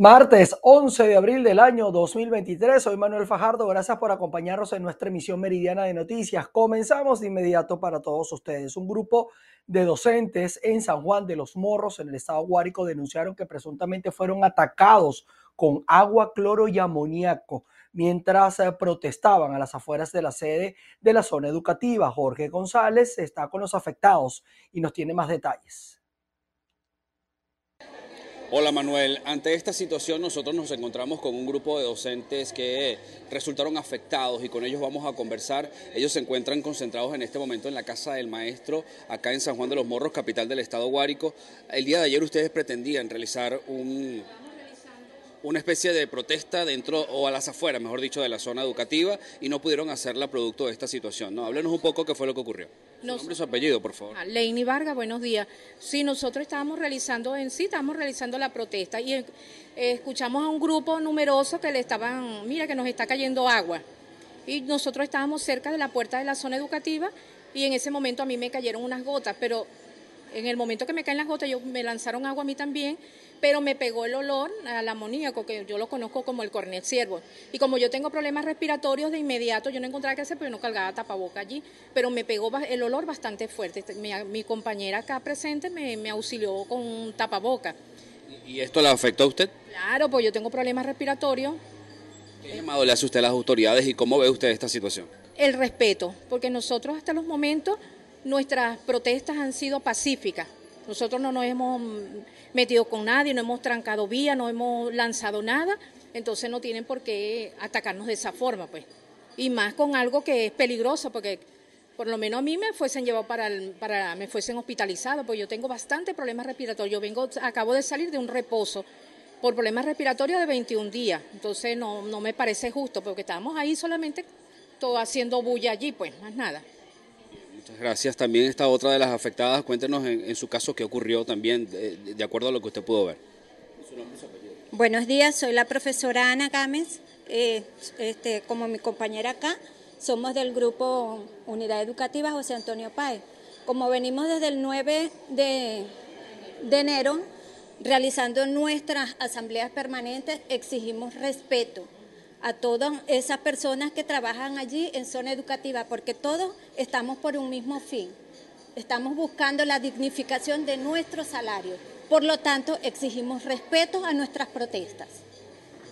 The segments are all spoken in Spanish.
Martes 11 de abril del año 2023, soy Manuel Fajardo, gracias por acompañarnos en nuestra emisión meridiana de noticias. Comenzamos de inmediato para todos ustedes. Un grupo de docentes en San Juan de los Morros, en el estado Guárico, denunciaron que presuntamente fueron atacados con agua, cloro y amoníaco mientras eh, protestaban a las afueras de la sede de la zona educativa. Jorge González está con los afectados y nos tiene más detalles. Hola Manuel, ante esta situación nosotros nos encontramos con un grupo de docentes que resultaron afectados y con ellos vamos a conversar. Ellos se encuentran concentrados en este momento en la casa del maestro, acá en San Juan de los Morros, capital del estado Guárico. El día de ayer ustedes pretendían realizar un, una especie de protesta dentro o a las afueras, mejor dicho, de la zona educativa y no pudieron hacerla producto de esta situación. ¿no? Háblenos un poco qué fue lo que ocurrió. Su nombre y su apellido, por favor. Ah, Leini Vargas, buenos días. Sí, nosotros estábamos realizando en sí, estábamos realizando la protesta y eh, escuchamos a un grupo numeroso que le estaban, mira que nos está cayendo agua. Y nosotros estábamos cerca de la puerta de la zona educativa y en ese momento a mí me cayeron unas gotas, pero en el momento que me caen las gotas, yo, me lanzaron agua a mí también, pero me pegó el olor al amoníaco, que yo lo conozco como el cornet ciervo. Y como yo tengo problemas respiratorios, de inmediato yo no encontraba qué hacer, pero no cargaba tapaboca allí, pero me pegó el olor bastante fuerte. Este, mi, compañera acá presente me, auxilió con un tapaboca. ¿Y esto le afectó a usted? Claro, pues yo tengo problemas respiratorios. ¿Qué llamado le hace usted a las autoridades y cómo ve usted esta situación? El respeto, porque nosotros hasta los momentos nuestras protestas han sido pacíficas. Nosotros no nos hemos metido con nadie, no hemos trancado vía, no hemos lanzado nada, entonces no tienen por qué atacarnos de esa forma, pues. Y más con algo que es peligroso, porque por lo menos a mí me fuesen llevado para, para me fuesen hospitalizados, porque yo tengo bastante problemas respiratorios. Yo vengo, acabo de salir de un reposo por problemas respiratorios de 21 días, entonces no, no me parece justo, porque estábamos ahí solamente todo haciendo bulla allí, pues, más nada. Gracias. También está otra de las afectadas. Cuéntenos en, su caso qué ocurrió también, de, acuerdo a lo que usted pudo ver. Buenos días, soy la profesora Ana Gámez. Eh, este, como mi compañera acá, somos del grupo Unidad Educativa José Antonio Páez. Como venimos desde el 9 de, de enero realizando nuestras asambleas permanentes, exigimos respeto a todas esas personas que trabajan allí en zona educativa, porque todos estamos por un mismo fin. Estamos buscando la dignificación de nuestro salario. Por lo tanto, exigimos respeto a nuestras protestas.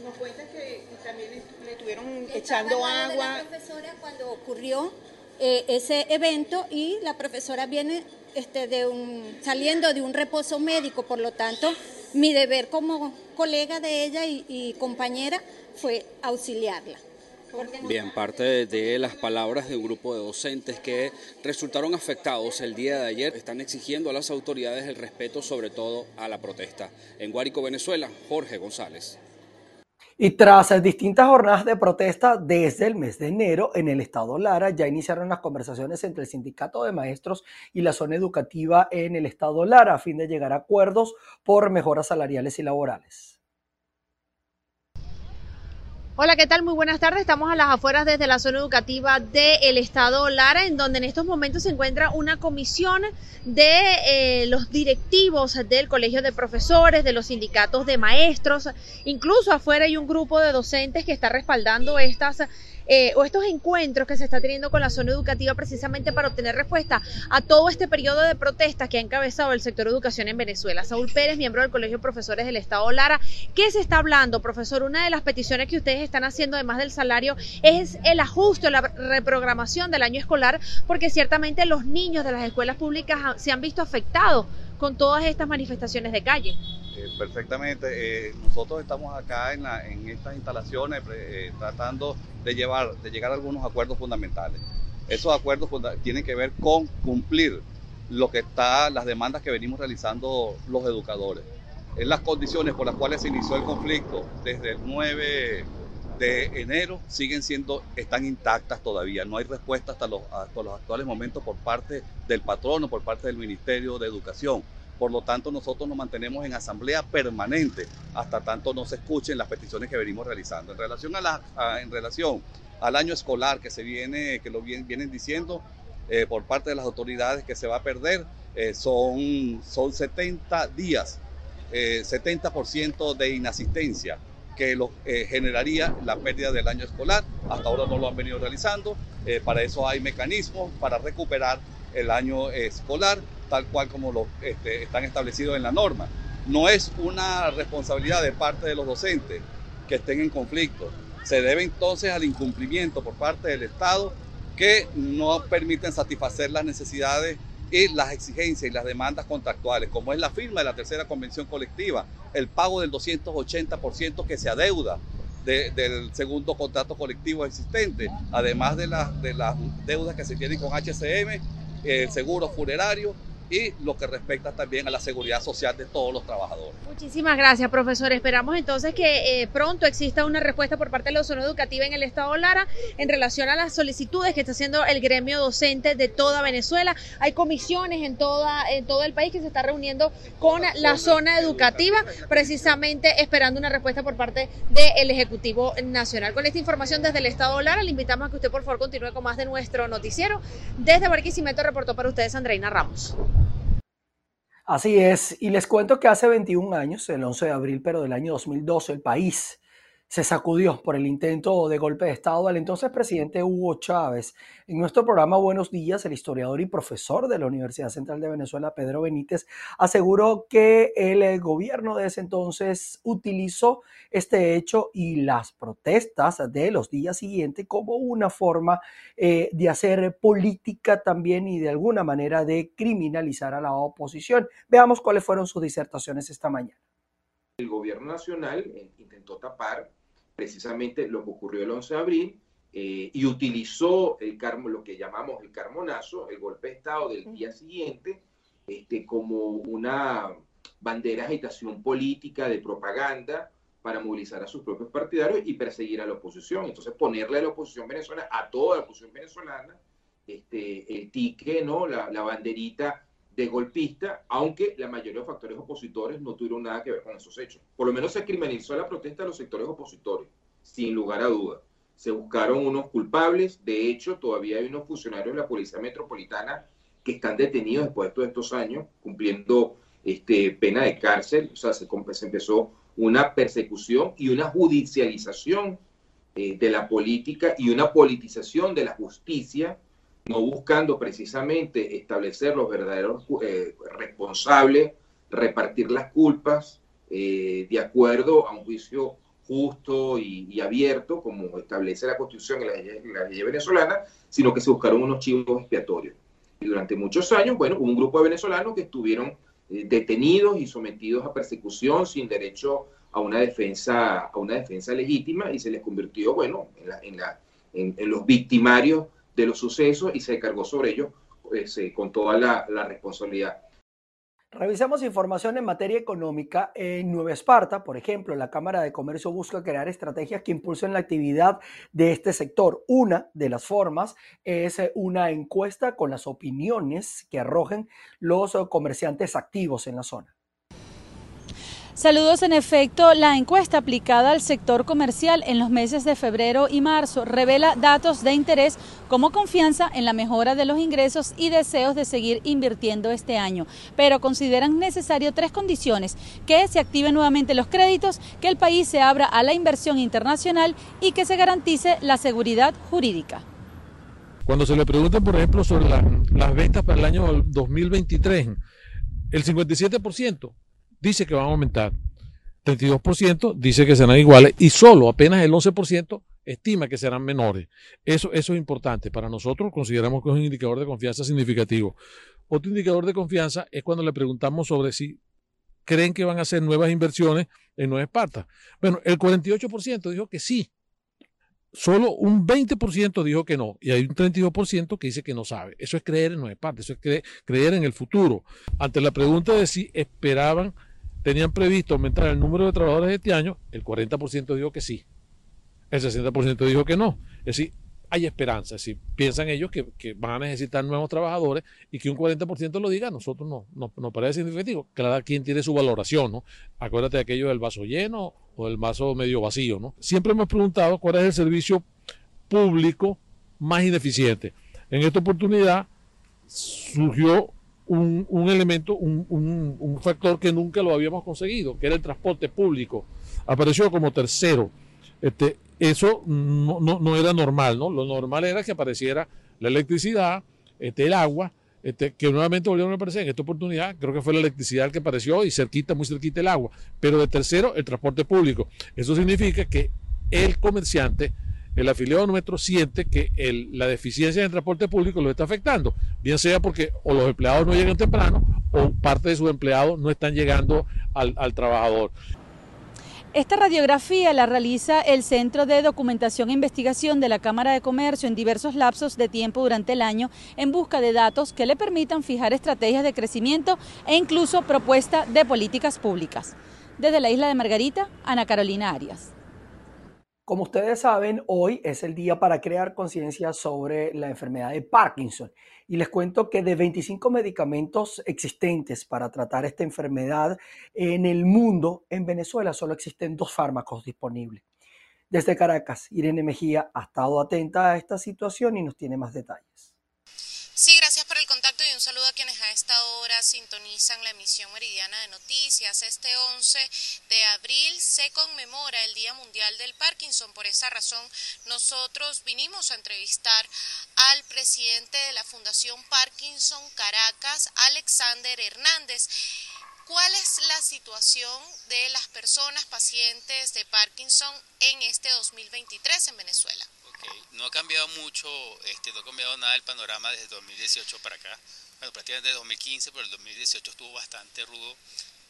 Nos cuenta que también le estuvieron echando agua. la profesora cuando ocurrió eh, ese evento y la profesora viene este, de un, saliendo de un reposo médico, por lo tanto, mi deber como colega de ella y compañera fue auxiliarla. Bien, parte de las palabras de un grupo de docentes que resultaron afectados el día de ayer están exigiendo a las autoridades el respeto sobre todo a la protesta. En Guárico, Venezuela, Jorge González. Y tras distintas jornadas de protesta desde el mes de enero en el estado Lara, ya iniciaron las conversaciones entre el sindicato de maestros y la zona educativa en el estado Lara a fin de llegar a acuerdos por mejoras salariales y laborales. Hola, ¿qué tal? Muy buenas tardes. Estamos a las afueras desde la zona educativa del Estado Lara, en donde en estos momentos se encuentra una comisión de eh, los directivos del Colegio de Profesores, de los sindicatos de maestros. Incluso afuera hay un grupo de docentes que está respaldando estas eh, o estos encuentros que se está teniendo con la zona educativa precisamente para obtener respuesta a todo este periodo de protestas que ha encabezado el sector educación en Venezuela. Saúl Pérez, miembro del Colegio de Profesores del Estado Lara, ¿qué se está hablando, profesor? Una de las peticiones que ustedes están haciendo, además del salario, es el ajuste la reprogramación del año escolar, porque ciertamente los niños de las escuelas públicas se han visto afectados con todas estas manifestaciones de calle. Eh, perfectamente. Eh, nosotros estamos acá en, estas instalaciones eh, tratando de, llevar, de llegar a algunos acuerdos fundamentales. Esos acuerdos tienen que ver con cumplir lo que está, las demandas que venimos realizando los educadores. En las condiciones por las cuales se inició el conflicto desde el 9 de enero siguen siendo, están intactas todavía. No hay respuesta hasta los, hasta los actuales momentos por parte del patrono, por parte del Ministerio de Educación. Por lo tanto, nosotros nos mantenemos en asamblea permanente hasta tanto no se escuchen las peticiones que venimos realizando. En relación, a la, en relación al año escolar que se viene, que lo vienen diciendo eh, por parte de las autoridades que se va a perder, eh, son, son 70 días 70% de inasistencia que lo, generaría la pérdida del año escolar. Hasta ahora no lo han venido realizando. para eso hay mecanismos para recuperar el año escolar tal cual como lo este, están establecidos en la norma. No es una responsabilidad de parte de los docentes que estén en conflicto. Se debe entonces al incumplimiento por parte del Estado que no permiten satisfacer las necesidades y las exigencias y las demandas contractuales, como es la firma de la tercera convención colectiva, el pago del 280% que se adeuda del segundo contrato colectivo existente, además de, de las deudas que se tienen con HCM, el seguro funerario y lo que respecta también a la seguridad social de todos los trabajadores. Muchísimas gracias, profesor. Esperamos entonces que eh, pronto exista una respuesta por parte de la zona educativa en el Estado Lara en relación a las solicitudes que está haciendo el gremio docente de toda Venezuela. Hay comisiones en, toda, en todo el país que se está reuniendo con la zona educativa, precisamente esperando una respuesta por parte del Ejecutivo Nacional. Con esta información desde el Estado Lara, le invitamos a que usted por favor continúe con más de nuestro noticiero. Desde Barquisimeto reportó para ustedes Andreina Ramos. Así es, y les cuento que hace 21 años, el 11 de abril, pero del año 2012, el país se sacudió por el intento de golpe de Estado del entonces presidente Hugo Chávez. En nuestro programa Buenos Días, el historiador y profesor de la Universidad Central de Venezuela, Pedro Benítez, aseguró que el gobierno de ese entonces utilizó este hecho y las protestas de los días siguientes como una forma eh, de hacer política también y de alguna manera de criminalizar a la oposición. Veamos cuáles fueron sus disertaciones esta mañana. El gobierno nacional eh, intentó tapar precisamente lo que ocurrió el 11 de abril eh, y utilizó el carmo, lo que llamamos el carmonazo, el golpe de Estado del día siguiente, este, como una bandera de agitación política, de propaganda, para movilizar a sus propios partidarios y perseguir a la oposición. Entonces, ponerle a la oposición venezolana, a toda la oposición venezolana, este, el tique, ¿no? la, la banderita de golpista, aunque la mayoría de factores opositores no tuvieron nada que ver con esos hechos. Por lo menos se criminalizó la protesta de los sectores opositores, sin lugar a duda. Se buscaron unos culpables, de hecho todavía hay unos funcionarios de la Policía Metropolitana que están detenidos después de todos estos años, cumpliendo este, pena de cárcel, o sea, se, empezó una persecución y una judicialización eh, de la política y una politización de la justicia no buscando precisamente establecer los verdaderos eh, responsables, repartir las culpas eh, de acuerdo a un juicio justo y, abierto, como establece la Constitución y la ley, venezolana, sino que se buscaron unos chivos expiatorios. Y durante muchos años, bueno, hubo un grupo de venezolanos que estuvieron eh, detenidos y sometidos a persecución sin derecho a una defensa, a una defensa legítima y se les convirtió, bueno, en, los victimarios de los sucesos y se cargó sobre ellos pues, eh, con toda la, responsabilidad. Revisamos información en materia económica. En Nueva Esparta, por ejemplo, la Cámara de Comercio busca crear estrategias que impulsen la actividad de este sector. Una de las formas es una encuesta con las opiniones que arrojen los comerciantes activos en la zona. Saludos en efecto, la encuesta aplicada al sector comercial en los meses de febrero y marzo revela datos de interés como confianza en la mejora de los ingresos y deseos de seguir invirtiendo este año, pero consideran necesario tres condiciones, que se activen nuevamente los créditos, que el país se abra a la inversión internacional y que se garantice la seguridad jurídica. Cuando se le pregunta, por ejemplo, sobre las ventas para el año 2023, el 57% dice que van a aumentar. 32% dice que serán iguales y solo apenas el 11% estima que serán menores. Eso, eso es importante. Para nosotros consideramos que es un indicador de confianza significativo. Otro indicador de confianza es cuando le preguntamos sobre si creen que van a hacer nuevas inversiones en Nueva Esparta. Bueno, el 48% dijo que sí. Solo un 20% dijo que no. Y hay un 32% que dice que no sabe. Eso es creer en Nueva Esparta. Eso es creer en el futuro. Ante la pregunta de si esperaban tenían previsto aumentar el número de trabajadores este año, el 40% dijo que sí, el 60% dijo que no. Es decir, hay esperanza, si piensan ellos que, van a necesitar nuevos trabajadores y que un 40% lo diga, nosotros no, no nos parece significativo. Cada quien tiene su valoración, ¿no? Acuérdate de aquello del vaso lleno o del vaso medio vacío, ¿no? Siempre hemos preguntado cuál es el servicio público más ineficiente. En esta oportunidad surgió un, elemento, un, factor que nunca lo habíamos conseguido, que era el transporte público. Apareció como tercero. Este, eso no, no, era normal, ¿no? Lo normal era que apareciera la electricidad, este, el agua, este, que nuevamente volvieron a aparecer en esta oportunidad, creo que fue la electricidad que apareció y cerquita, muy cerquita el agua, pero de tercero el transporte público. Eso significa que el comerciante, el afiliado nuestro, siente que la deficiencia en el transporte público lo está afectando, bien sea porque o los empleados no llegan temprano o parte de sus empleados no están llegando al, al trabajador. Esta radiografía la realiza el Centro de Documentación e Investigación de la Cámara de Comercio en diversos lapsos de tiempo durante el año en busca de datos que le permitan fijar estrategias de crecimiento e incluso propuesta de políticas públicas. Desde la isla de Margarita, Ana Carolina Arias. Como ustedes saben, hoy es el día para crear conciencia sobre la enfermedad de Parkinson. Y les cuento que de 25 medicamentos existentes para tratar esta enfermedad en el mundo, en Venezuela solo existen dos fármacos disponibles. Desde Caracas, Irene Mejía ha estado atenta a esta situación y nos tiene más detalles. Sí, gracias por el contacto y un saludo a quienes a esta hora sintonizan la emisión meridiana de noticias. Este 11 de abril se conmemora el Día Mundial del Parkinson. Por esa razón, nosotros vinimos a entrevistar al presidente de la Fundación Parkinson Caracas, Alexander Hernández. ¿Cuál es la situación de las personas pacientes de Parkinson en este 2023 en Venezuela? No ha cambiado mucho, este, no ha cambiado nada el panorama desde 2018 para acá. Bueno, prácticamente desde 2015, pero el 2018 estuvo bastante rudo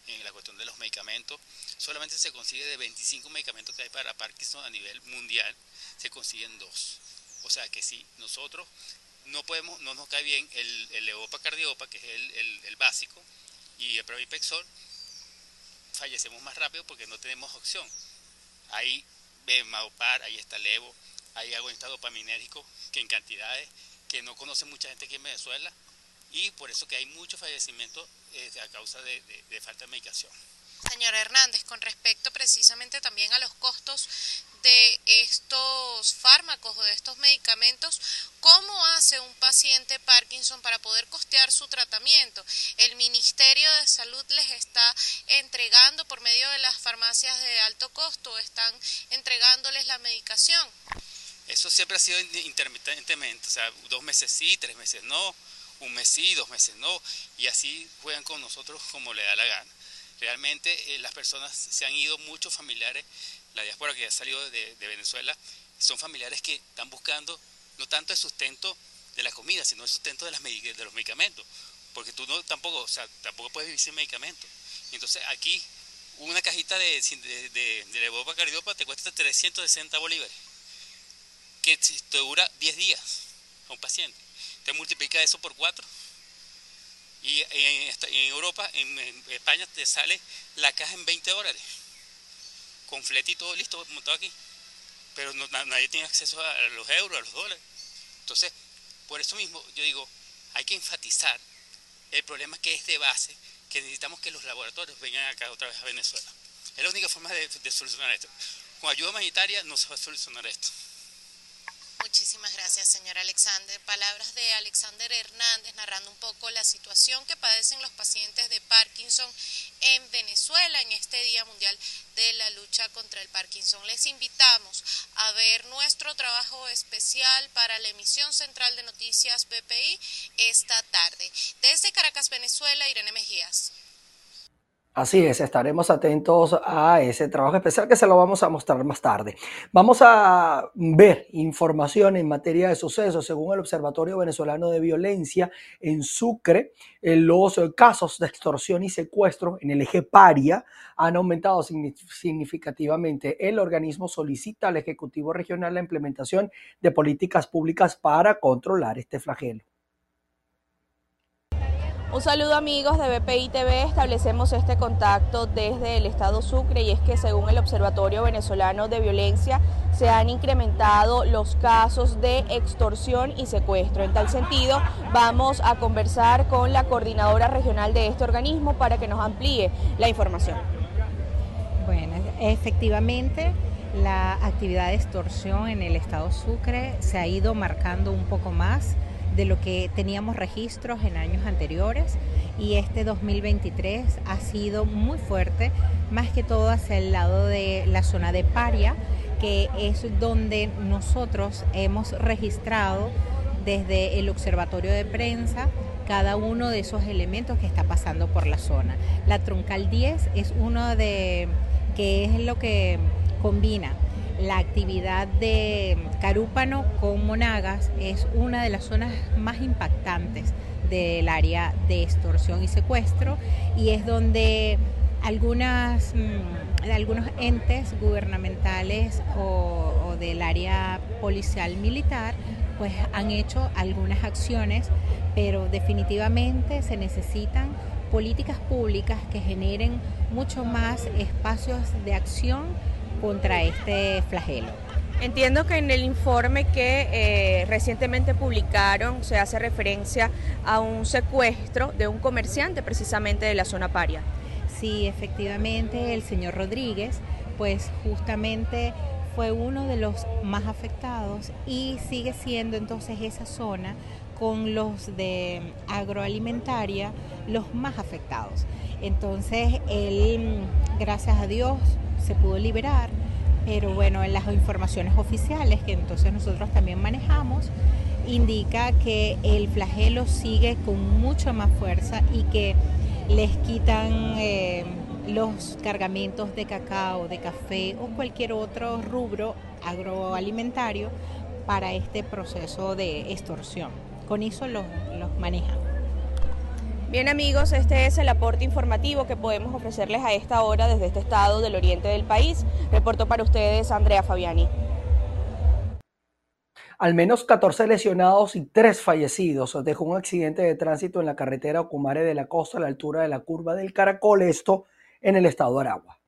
en la cuestión de los medicamentos. Solamente se consigue de 25 medicamentos que hay para Parkinson a nivel mundial, se consiguen dos. O sea que sí, nosotros no podemos, no nos cae bien el, el Eopa Cardiopa, que es el, básico, y el Provipexol, fallecemos más rápido porque no tenemos opción. Ahí Maopar, ahí está el Evo, hay estado dopaminérgico que en cantidades que no conoce mucha gente aquí en Venezuela y por eso que hay muchos fallecimientos eh, a causa de, falta de medicación. Señor Hernández, con respecto precisamente también a los costos de estos fármacos o de estos medicamentos, ¿cómo hace un paciente Parkinson para poder costear su tratamiento? El Ministerio de Salud les está entregando por medio de las farmacias de alto costo, están entregándoles la medicación. Eso siempre ha sido intermitentemente, o sea, dos meses sí, tres meses no, un mes sí, dos meses no, y así juegan con nosotros como le da la gana. Realmente eh, las personas se han ido, muchos familiares, la diáspora que ha salido de, Venezuela, son familiares que están buscando no tanto el sustento de la comida, sino el sustento de, las, de los medicamentos, porque tú no tampoco, o sea, tampoco puedes vivir sin medicamentos. Entonces aquí una cajita de, de, de, de te cuesta 360 bolívares que te dura 10 días a un paciente. Te multiplica eso por 4. Y en, Europa, en, España, te sale la caja en 20 dólares. Con flete y todo listo, montado aquí. Pero nadie tiene acceso a los euros, a los dólares. Entonces, por eso mismo, yo digo, hay que enfatizar el problema que es de base, que necesitamos que los laboratorios vengan acá otra vez a Venezuela. Es la única forma de, de solucionar esto. Con ayuda humanitaria no se va a solucionar esto. Muchísimas gracias, señor Alexander. Palabras de Alexander Hernández narrando un poco la situación que padecen los pacientes de Parkinson en Venezuela en este Día Mundial de la Lucha contra el Parkinson. Les invitamos a ver nuestro trabajo especial para la emisión central de noticias BPI esta tarde. Desde Caracas, Venezuela, Irene Mejías. Así es, estaremos atentos a ese trabajo especial que se lo vamos a mostrar más tarde. Vamos a ver información en materia de sucesos. Según el Observatorio Venezolano de Violencia en Sucre, eh, los casos de extorsión y secuestro en el eje paria han aumentado significativamente. El organismo solicita al Ejecutivo Regional la implementación de políticas públicas para controlar este flagelo. Un saludo amigos de BPI TV, establecemos este contacto desde el estado Sucre y es que según el Observatorio Venezolano de Violencia se han incrementado los casos de extorsión y secuestro. En tal sentido, vamos a conversar con la coordinadora regional de este organismo para que nos amplíe la información. Bueno, efectivamente la actividad de extorsión en el estado Sucre se ha ido marcando un poco más de lo que teníamos registros en años anteriores y este 2023 ha sido muy fuerte, más que todo hacia el lado de la zona de Paria, que es donde nosotros hemos registrado desde el observatorio de prensa cada uno de esos elementos que está pasando por la zona. La troncal 10 es uno de que es lo que combina la actividad de Carúpano con Monagas es una de las zonas más impactantes del área de extorsión y secuestro y es donde algunas, mm, algunos entes gubernamentales o, o del área policial militar pues han hecho algunas acciones, pero definitivamente se necesitan políticas públicas que generen mucho más espacios de acción contra este flagelo. Entiendo que en el informe que eh, recientemente publicaron se hace referencia a un secuestro de un comerciante precisamente de la zona paria. Sí, efectivamente, el señor Rodríguez, pues justamente fue uno de los más afectados y sigue siendo entonces esa zona con los de agroalimentaria los más afectados. Entonces él, gracias a Dios, se pudo liberar, pero bueno, en las informaciones oficiales que entonces nosotros también manejamos, indica que el flagelo sigue con mucha más fuerza y que les quitan eh, los cargamentos de cacao, de café o cualquier otro rubro agroalimentario para este proceso de extorsión. Con eso los, los manejan. Bien amigos, este es el aporte informativo que podemos ofrecerles a esta hora desde este estado del oriente del país. Reporto para ustedes Andrea Fabiani. Al menos 14 lesionados y 3 fallecidos dejó un accidente de tránsito en la carretera Ocumare de la Costa a la altura de la curva del Caracol, esto en el estado de Aragua.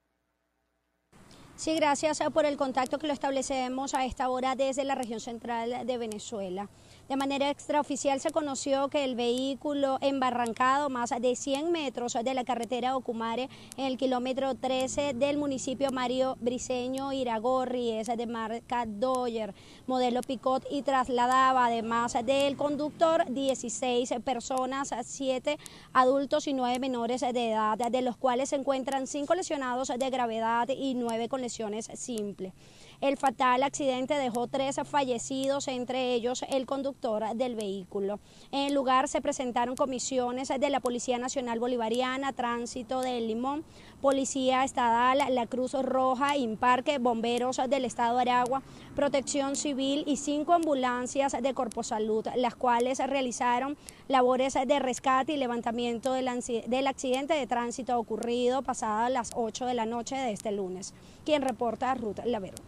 Sí, gracias por el contacto que lo establecemos a esta hora desde la región central de Venezuela. De manera extraoficial se conoció que el vehículo embarrancado más de 100 metros de la carretera Ocumare en el kilómetro 13 del municipio Mario Briceño Iragorri es de marca Doyer, modelo Picot y trasladaba además del conductor 16 personas, 7 adultos y 9 menores de edad, de los cuales se encuentran 5 lesionados de gravedad y 9 con lesiones simples. El fatal accidente dejó tres fallecidos, entre ellos el conductor del vehículo. En el lugar se presentaron comisiones de la Policía Nacional Bolivariana, Tránsito del Limón, Policía Estadal, la Cruz Roja, Imparque, Bomberos del Estado de Aragua, Protección Civil y cinco ambulancias de Corpo Salud, las cuales realizaron labores de rescate y levantamiento del, accidente de tránsito ocurrido pasadas las 8 de la noche de este lunes. Quien reporta Ruth Lavero.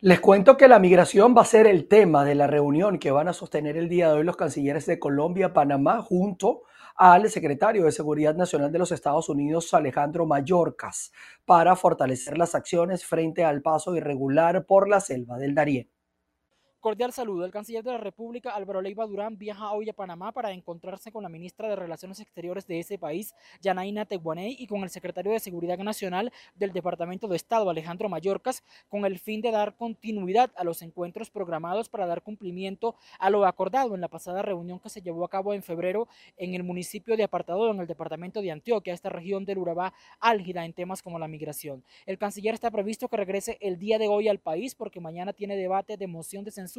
Les cuento que la migración va a ser el tema de la reunión que van a sostener el día de hoy los cancilleres de Colombia, Panamá, junto al secretario de Seguridad Nacional de los Estados Unidos, Alejandro Mayorkas, para fortalecer las acciones frente al paso irregular por la selva del Darién. Cordial saludo. El canciller de la República, Álvaro Leiva Durán, viaja hoy a Panamá para encontrarse con la ministra de Relaciones Exteriores de ese país, Yanaina Teguaney, y con el secretario de Seguridad Nacional del Departamento de Estado, Alejandro Mayorkas, con el fin de dar continuidad a los encuentros programados para dar cumplimiento a lo acordado en la pasada reunión que se llevó a cabo en febrero en el municipio de Apartado, en el departamento de Antioquia, esta región del Urabá álgida en temas como la migración. El canciller está previsto que regrese el día de hoy al país porque mañana tiene debate de moción de censura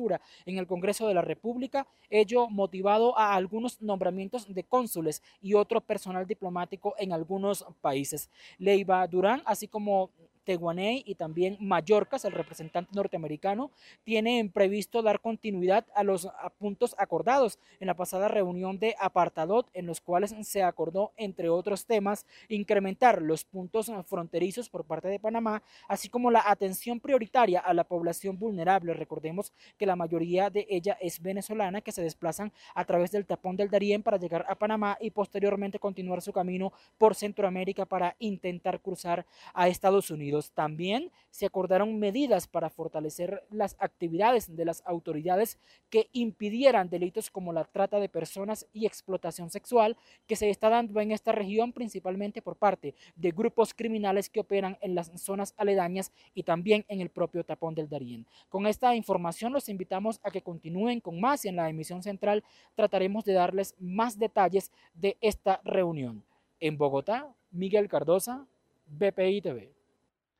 en el Congreso de la República, ello motivado a algunos nombramientos de cónsules y otro personal diplomático en algunos países. Leiva Durán, así como Teguaney y también Mallorca, el representante norteamericano, tienen previsto dar continuidad a los puntos acordados en la pasada reunión de Apartadot, en los cuales se acordó, entre otros temas, incrementar los puntos fronterizos por parte de Panamá, así como la atención prioritaria a la población vulnerable. Recordemos que la mayoría de ella es venezolana, que se desplazan a través del tapón del Darién para llegar a Panamá y posteriormente continuar su camino por Centroamérica para intentar cruzar a Estados Unidos. También se acordaron medidas para fortalecer las actividades de las autoridades que impidieran delitos como la trata de personas y explotación sexual que se está dando en esta región principalmente por parte de grupos criminales que operan en las zonas aledañas y también en el propio tapón del Darién. Con esta información los invitamos a que continúen con más y en la emisión central trataremos de darles más detalles de esta reunión. En Bogotá, Miguel Cardosa, BPI TV.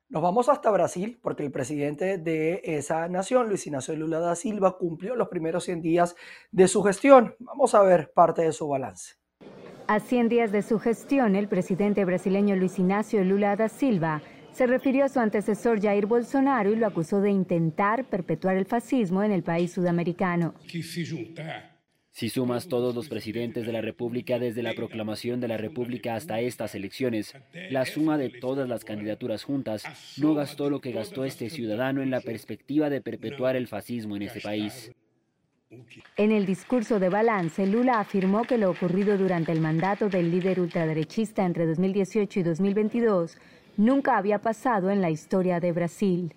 Nos vamos hasta Brasil porque el presidente de esa nación, Luis Ignacio Lula da Silva, cumplió los primeros 100 días de su gestión. Vamos a ver parte de su balance. A 100 días de su gestión, el presidente brasileño Luis Ignacio Lula da Silva se refirió a su antecesor Jair Bolsonaro y lo acusó de intentar perpetuar el fascismo en el país sudamericano. Si sumas todos los presidentes de la República desde la proclamación de la República hasta estas elecciones, la suma de todas las candidaturas juntas no gastó lo que gastó este ciudadano en la perspectiva de perpetuar el fascismo en este país. En el discurso de balance, Lula afirmó que lo ocurrido durante el mandato del líder ultraderechista entre 2018 y 2022 nunca había pasado en la historia de Brasil.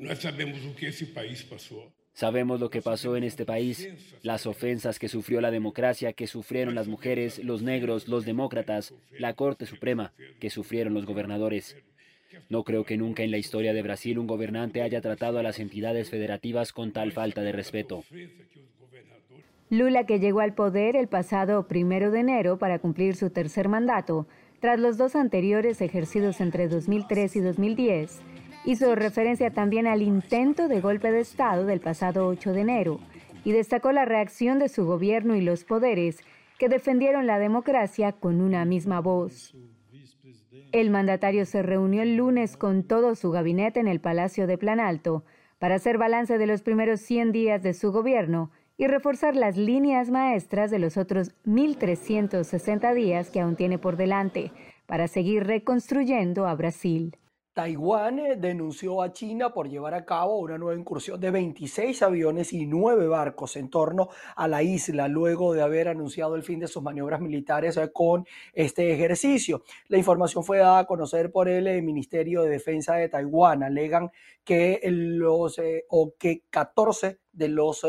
No sabemos lo que ese país pasó. Sabemos lo que pasó en este país, las ofensas que sufrió la democracia, que sufrieron las mujeres, los negros, los demócratas, la Corte Suprema, que sufrieron los gobernadores. No creo que nunca en la historia de Brasil un gobernante haya tratado a las entidades federativas con tal falta de respeto. Lula, que llegó al poder el pasado primero de enero para cumplir su tercer mandato, tras los dos anteriores ejercidos entre 2003 y 2010, Hizo referencia también al intento de golpe de Estado del pasado 8 de enero y destacó la reacción de su gobierno y los poderes que defendieron la democracia con una misma voz. El mandatario se reunió el lunes con todo su gabinete en el Palacio de Planalto para hacer balance de los primeros 100 días de su gobierno y reforzar las líneas maestras de los otros 1.360 días que aún tiene por delante para seguir reconstruyendo a Brasil. Taiwán eh, denunció a China por llevar a cabo una nueva incursión de 26 aviones y 9 barcos en torno a la isla, luego de haber anunciado el fin de sus maniobras militares eh, con este ejercicio. La información fue dada a conocer por el eh, Ministerio de Defensa de Taiwán. Alegan que los o que 14 de los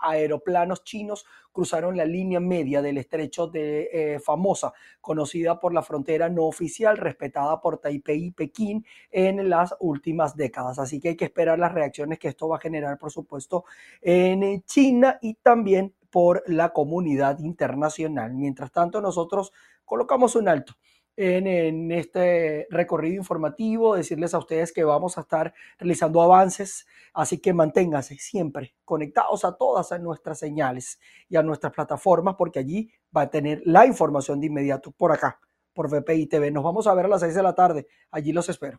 aeroplanos chinos cruzaron la línea media del estrecho de eh, Famosa, conocida por la frontera no oficial respetada por Taipei y Pekín en las últimas décadas. Así que hay que esperar las reacciones que esto va a generar, por supuesto, en China y también por la comunidad internacional. Mientras tanto, nosotros colocamos un alto en, este recorrido informativo, decirles a ustedes que vamos a estar realizando avances, así que manténganse siempre conectados a todas nuestras señales y a nuestras plataformas, porque allí va a tener la información de inmediato por acá, por VPI TV. Nos vamos a ver a las 6 de la tarde, allí los espero.